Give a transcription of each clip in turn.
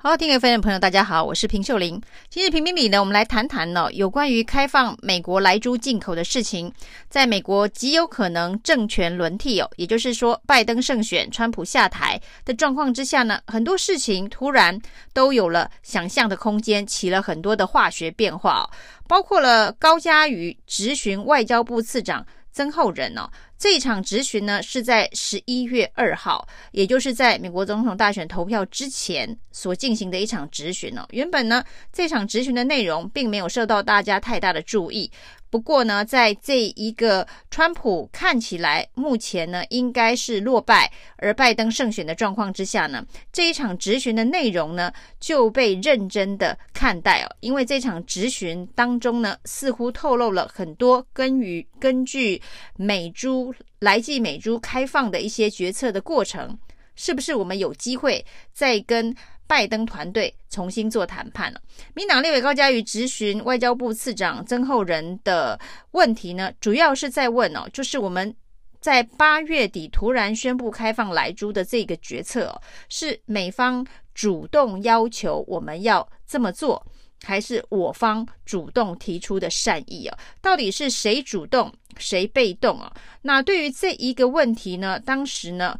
好，听各位的朋友，大家好，我是平秀玲。今日评评理呢，我们来谈谈呢有关于开放美国莱猪进口的事情。在美国极有可能政权轮替哦，也就是说拜登胜选、川普下台的状况之下呢，很多事情突然都有了想象的空间，起了很多的化学变化哦，包括了高嘉瑜质询外交部次长曾厚仁哦。这一场质询呢，是在十一月二号，也就是在美国总统大选投票之前所进行的一场质询哦。原本呢，这场质询的内容并没有受到大家太大的注意。不过呢，在这一个川普看起来目前呢应该是落败，而拜登胜选的状况之下呢，这一场质询的内容呢就被认真的看待哦。因为这场质询当中呢，似乎透露了很多根于根据美猪来自美猪开放的一些决策的过程，是不是我们有机会再跟拜登团队重新做谈判了。民党立委高嘉瑜质询外交部次长曾厚仁的问题呢，主要是在问哦，就是我们在八月底突然宣布开放莱猪的这个决策哦，是美方主动要求我们要这么做，还是我方主动提出的善意哦？到底是谁主动，谁被动啊？那对于这一个问题呢，当时呢？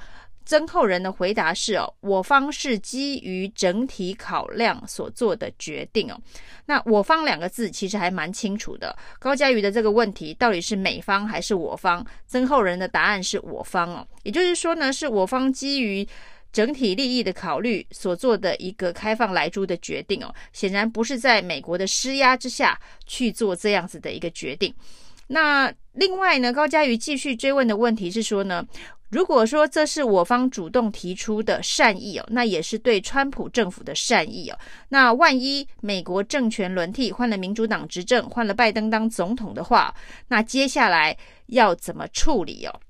曾厚仁的回答是：哦，我方是基于整体考量所做的决定哦。那我方两个字其实还蛮清楚的。高嘉瑜的这个问题到底是美方还是我方？曾厚仁的答案是我方哦。也就是说呢，是我方基于整体利益的考虑所做的一个开放莱猪的决定哦。显然不是在美国的施压之下去做这样子的一个决定。那另外呢，高嘉瑜继续追问的问题是说呢，如果说这是我方主动提出的善意哦，那也是对川普政府的善意哦。那万一美国政权轮替，换了民主党执政，换了拜登当总统的话，那接下来要怎么处理哦？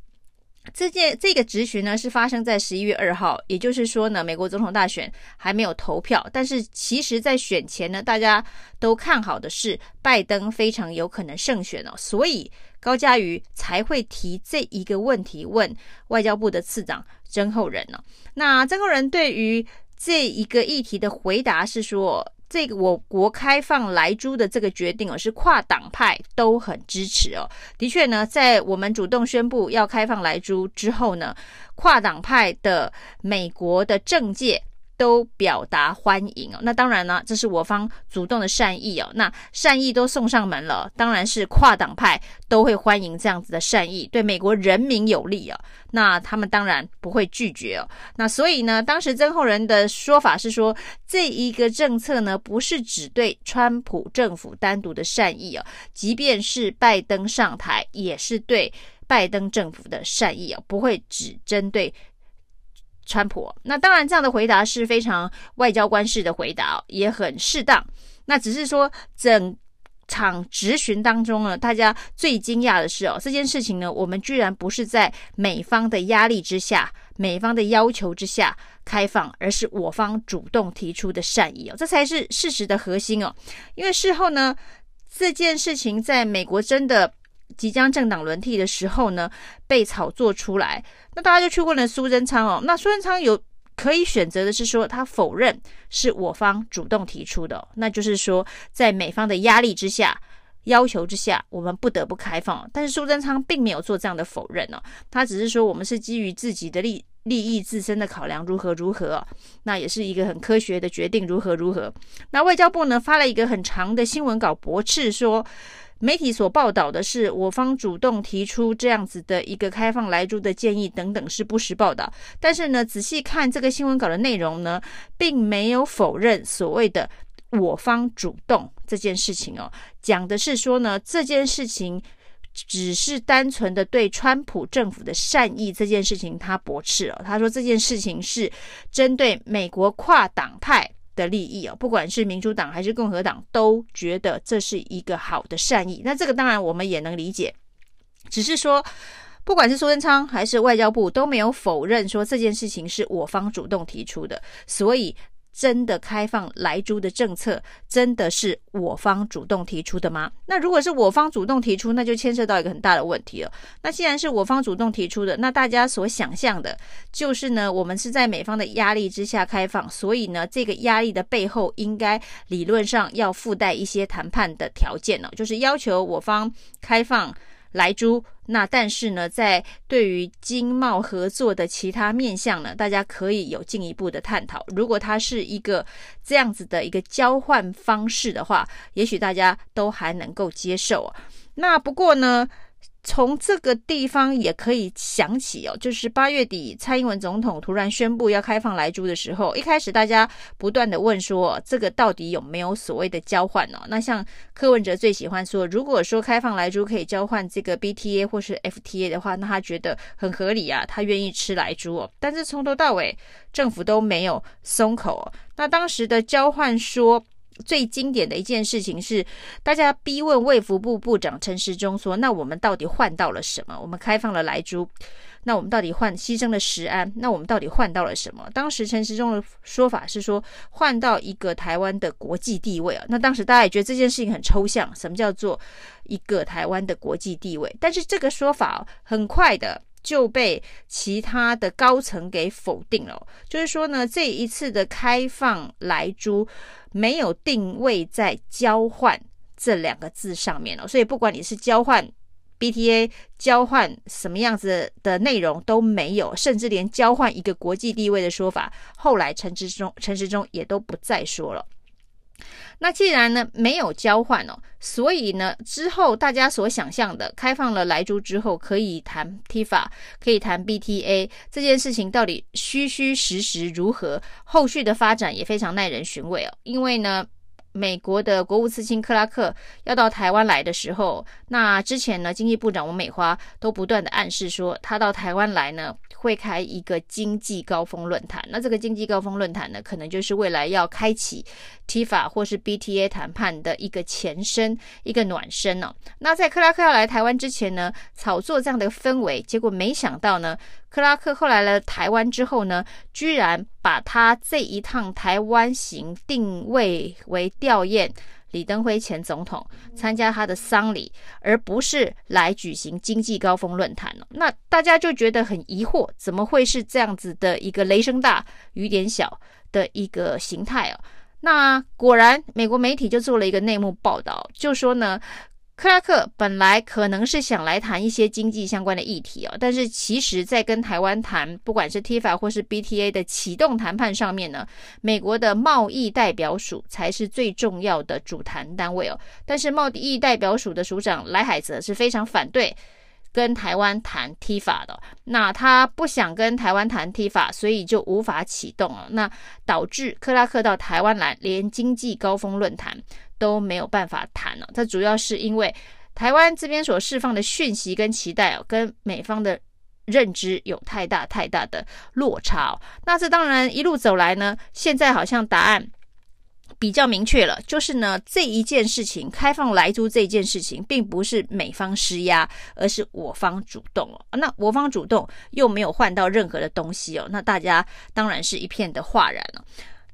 这件这个质询呢，是发生在十一月二号，也就是说呢，美国总统大选还没有投票，但是其实在选前呢，大家都看好的是拜登非常有可能胜选哦，所以。高嘉瑜才会提这一个问题问外交部的次长曾厚仁呢。那曾厚仁对于这一个议题的回答是说，这个我国开放来猪的这个决定哦，是跨党派都很支持哦。的确呢，在我们主动宣布要开放来猪之后呢，跨党派的美国的政界。都表达欢迎哦，那当然呢，这是我方主动的善意哦。那善意都送上门了，当然是跨党派都会欢迎这样子的善意，对美国人民有利哦。那他们当然不会拒绝哦。那所以呢，当时曾厚仁的说法是说，这一个政策呢，不是只对川普政府单独的善意哦，即便是拜登上台，也是对拜登政府的善意哦，不会只针对。川普，那当然，这样的回答是非常外交官式的回答，也很适当。那只是说，整场质询当中呢，大家最惊讶的是哦，这件事情呢，我们居然不是在美方的压力之下、美方的要求之下开放，而是我方主动提出的善意哦，这才是事实的核心哦。因为事后呢，这件事情在美国真的。即将政党轮替的时候呢，被炒作出来，那大家就去问了苏贞昌哦。那苏贞昌有可以选择的是说，他否认是我方主动提出的，那就是说，在美方的压力之下、要求之下，我们不得不开放。但是苏贞昌并没有做这样的否认哦，他只是说我们是基于自己的利利益、自身的考量，如何如何，那也是一个很科学的决定，如何如何。那外交部呢，发了一个很长的新闻稿驳斥说。媒体所报道的是我方主动提出这样子的一个开放莱猪的建议等等是不实报道。但是呢，仔细看这个新闻稿的内容呢，并没有否认所谓的我方主动这件事情哦，讲的是说呢，这件事情只是单纯的对川普政府的善意这件事情他驳斥了。他说这件事情是针对美国跨党派。的利益啊，不管是民主党还是共和党，都觉得这是一个好的善意。那这个当然我们也能理解，只是说，不管是苏贞昌还是外交部都没有否认说这件事情是我方主动提出的，所以真的开放莱猪的政策，真的是我方主动提出的吗？那如果是我方主动提出，那就牵涉到一个很大的问题了。那既然是我方主动提出的，那大家所想象的就是呢，我们是在美方的压力之下开放，所以呢，这个压力的背后应该理论上要附带一些谈判的条件呢，就是要求我方开放。莱猪，那但是呢，在对于经贸合作的其他面向呢，大家可以有进一步的探讨。如果它是一个这样子的一个交换方式的话，也许大家都还能够接受啊。那不过呢，从这个地方也可以想起哦，就是八月底蔡英文总统突然宣布要开放莱猪的时候，一开始大家不断的问说，这个到底有没有所谓的交换呢？那像柯文哲最喜欢说，如果说开放莱猪可以交换这个 BTA 或是 FTA 的话，那他觉得很合理啊，他愿意吃莱猪哦。但是从头到尾政府都没有松口哦。那当时的交换说。最经典的一件事情是，大家逼问卫福部部长陈时中说：“那我们到底换到了什么？我们开放了莱猪，那我们到底换牺牲了食安？那我们到底换到了什么？”当时陈时中的说法是说换到一个台湾的国际地位啊。那当时大家也觉得这件事情很抽象，什么叫做一个台湾的国际地位？但是这个说法很快的。就被其他的高层给否定了。就是说呢，这一次的开放莱猪没有定位在交换这两个字上面了，所以不管你是交换 BTA，交换什么样子的内容都没有，甚至连交换一个国际地位的说法，后来陈时中陈时中也都不再说了。那既然呢没有交换哦，所以呢之后大家所想象的开放了莱猪之后可以谈 TIFA，可以谈 BTA 这件事情到底虚虚实实如何？后续的发展也非常耐人寻味哦，因为呢。美国的国务次卿克拉克要到台湾来的时候，那之前呢，经济部长王美花都不断的暗示说，他到台湾来呢，会开一个经济高峰论坛。那这个经济高峰论坛呢，可能就是未来要开启 TIFA 或是 BTA 谈判的一个前身，一个暖身哦。那在克拉克要来台湾之前呢，炒作这样的氛围，结果没想到呢。克拉克后来来台湾之后呢，居然把他这一趟台湾行定位为吊唁李登辉前总统，参加他的丧礼，而不是来举行经济高峰论坛。那大家就觉得很疑惑，怎么会是这样子的一个雷声大雨点小的一个形态哦？那果然，美国媒体就做了一个内幕报道，就说呢。克拉克本来可能是想来谈一些经济相关的议题哦，但是其实，在跟台湾谈，不管是 TIFA 或是 BTA 的启动谈判上面呢，美国的贸易代表署才是最重要的主谈单位哦。但是贸易代表署的署长莱海泽是非常反对跟台湾谈 TIFA 的，那他不想跟台湾谈 TIFA，所以就无法启动了。那导致克拉克到台湾来，连经济高峰论坛。都没有办法谈了，这主要是因为台湾这边所释放的讯息跟期待哦，跟美方的认知有太大太大的落差。那这当然一路走来呢，现在好像答案比较明确了，就是呢这一件事情开放来租这件事情，并不是美方施压，而是我方主动哦。那我方主动又没有换到任何的东西哦，那大家当然是一片的哗然了。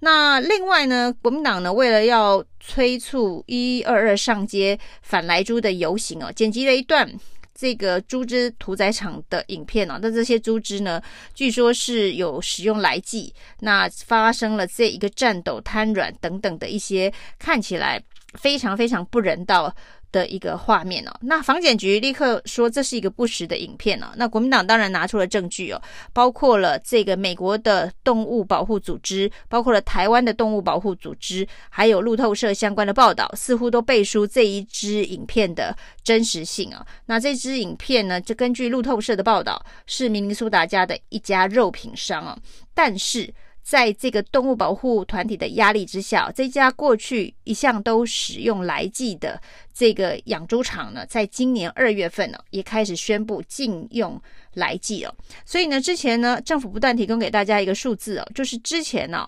那另外呢，国民党呢，为了要催促一二二上街反来猪的游行哦，剪辑了一段这个猪只屠宰场的影片哦。那这些猪只呢，据说是有使用来剂，那发生了这一个战斗、瘫软等等的一些看起来非常非常不人道的一个画面哦，那防检局立刻说这是一个不实的影片哦。那国民党当然拿出了证据哦，包括了这个美国的动物保护组织，包括了台湾的动物保护组织，还有路透社相关的报道，似乎都背书这一支影片的真实性啊。那这支影片呢，就根据路透社的报道，是明尼苏达家的一家肉品商啊，但是。在这个动物保护团体的压力之下，这家过去一向都使用莱剂的这个养猪场呢，在今年二月份呢，也开始宣布禁用莱剂哦。所以呢，之前呢，政府不断提供给大家一个数字哦，就是之前呢，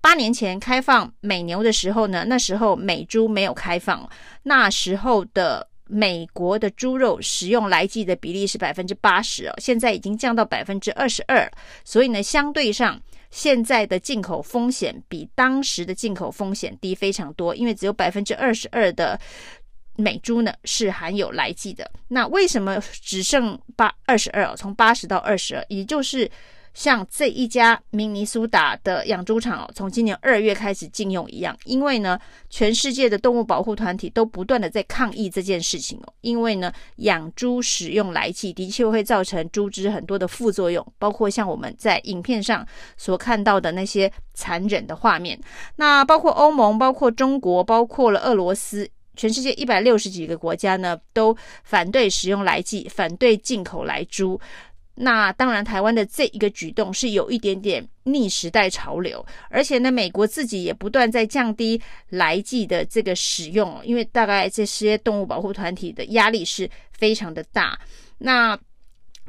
八年前开放美牛的时候呢，那时候美猪没有开放，那时候的美国的猪肉使用莱剂的比例是百分之八十哦，现在已经降到百分之二十二，所以呢，相对上。现在的进口风险比当时的进口风险低非常多，因为只有百分之二十二的美猪呢是含有来剂的。那为什么只剩八二十二？从八十到二十二，也就是。像这一家明尼苏达的养猪场哦，从今年二月开始禁用一样，因为呢，全世界的动物保护团体都不断的在抗议这件事情哦，因为呢，养猪使用来剂的确会造成猪只很多的副作用，包括像我们在影片上所看到的那些残忍的画面。那包括欧盟、包括中国、包括了俄罗斯，全世界一百六十几个国家呢，都反对使用来剂，反对进口来猪。那当然，台湾的这一个举动是有一点点逆时代潮流，而且呢，美国自己也不断在降低来剂的这个使用，因为大概这些动物保护团体的压力是非常的大。那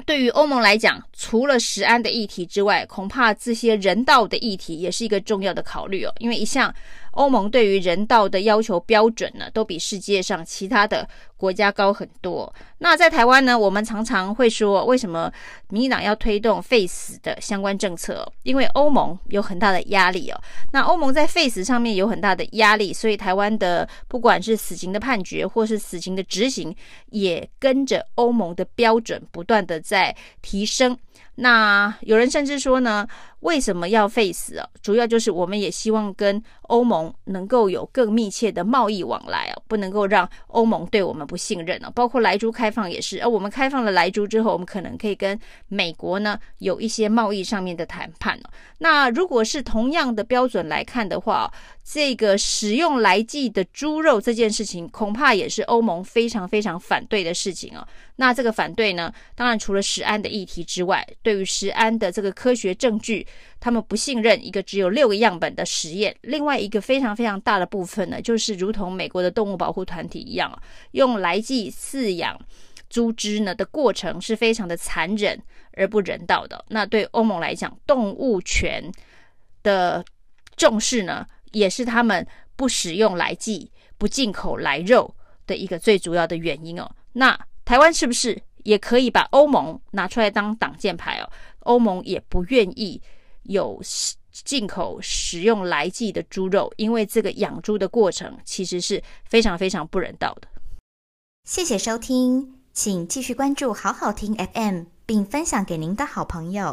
对于欧盟来讲，除了食安的议题之外，恐怕这些人道的议题也是一个重要的考虑哦，因为一向。欧盟对于人道的要求标准呢，都比世界上其他的国家高很多。那在台湾呢，我们常常会说，为什么民进党要推动废死的相关政策？因为欧盟有很大的压力哦。那欧盟在废死上面有很大的压力，所以台湾的不管是死刑的判决或是死刑的执行，也跟着欧盟的标准不断的在提升。那有人甚至说呢，为什么要废死啊？主要就是我们也希望跟欧盟能够有更密切的贸易往来哦，不能够让欧盟对我们不信任哦。包括莱猪开放也是，而我们开放了莱猪之后，我们可能可以跟美国呢有一些贸易上面的谈判哦。那如果是同样的标准来看的话，这个使用来剂的猪肉这件事情，恐怕也是欧盟非常非常反对的事情哦。那这个反对呢，当然除了食安的议题之外，对于食安的这个科学证据，他们不信任一个只有六个样本的实验。另外一个非常非常大的部分呢，就是如同美国的动物保护团体一样，用来剂饲养猪只呢的过程是非常的残忍而不人道的。那对欧盟来讲，动物权的重视呢，也是他们不使用来剂、不进口来肉的一个最主要的原因哦。那台湾是不是也可以把欧盟拿出来当挡箭牌哦？欧盟也不愿意有进口使用来剂的猪肉，因为这个养猪的过程其实是非常非常不人道的。谢谢收听，请继续关注好好听 FM，并分享给您的好朋友。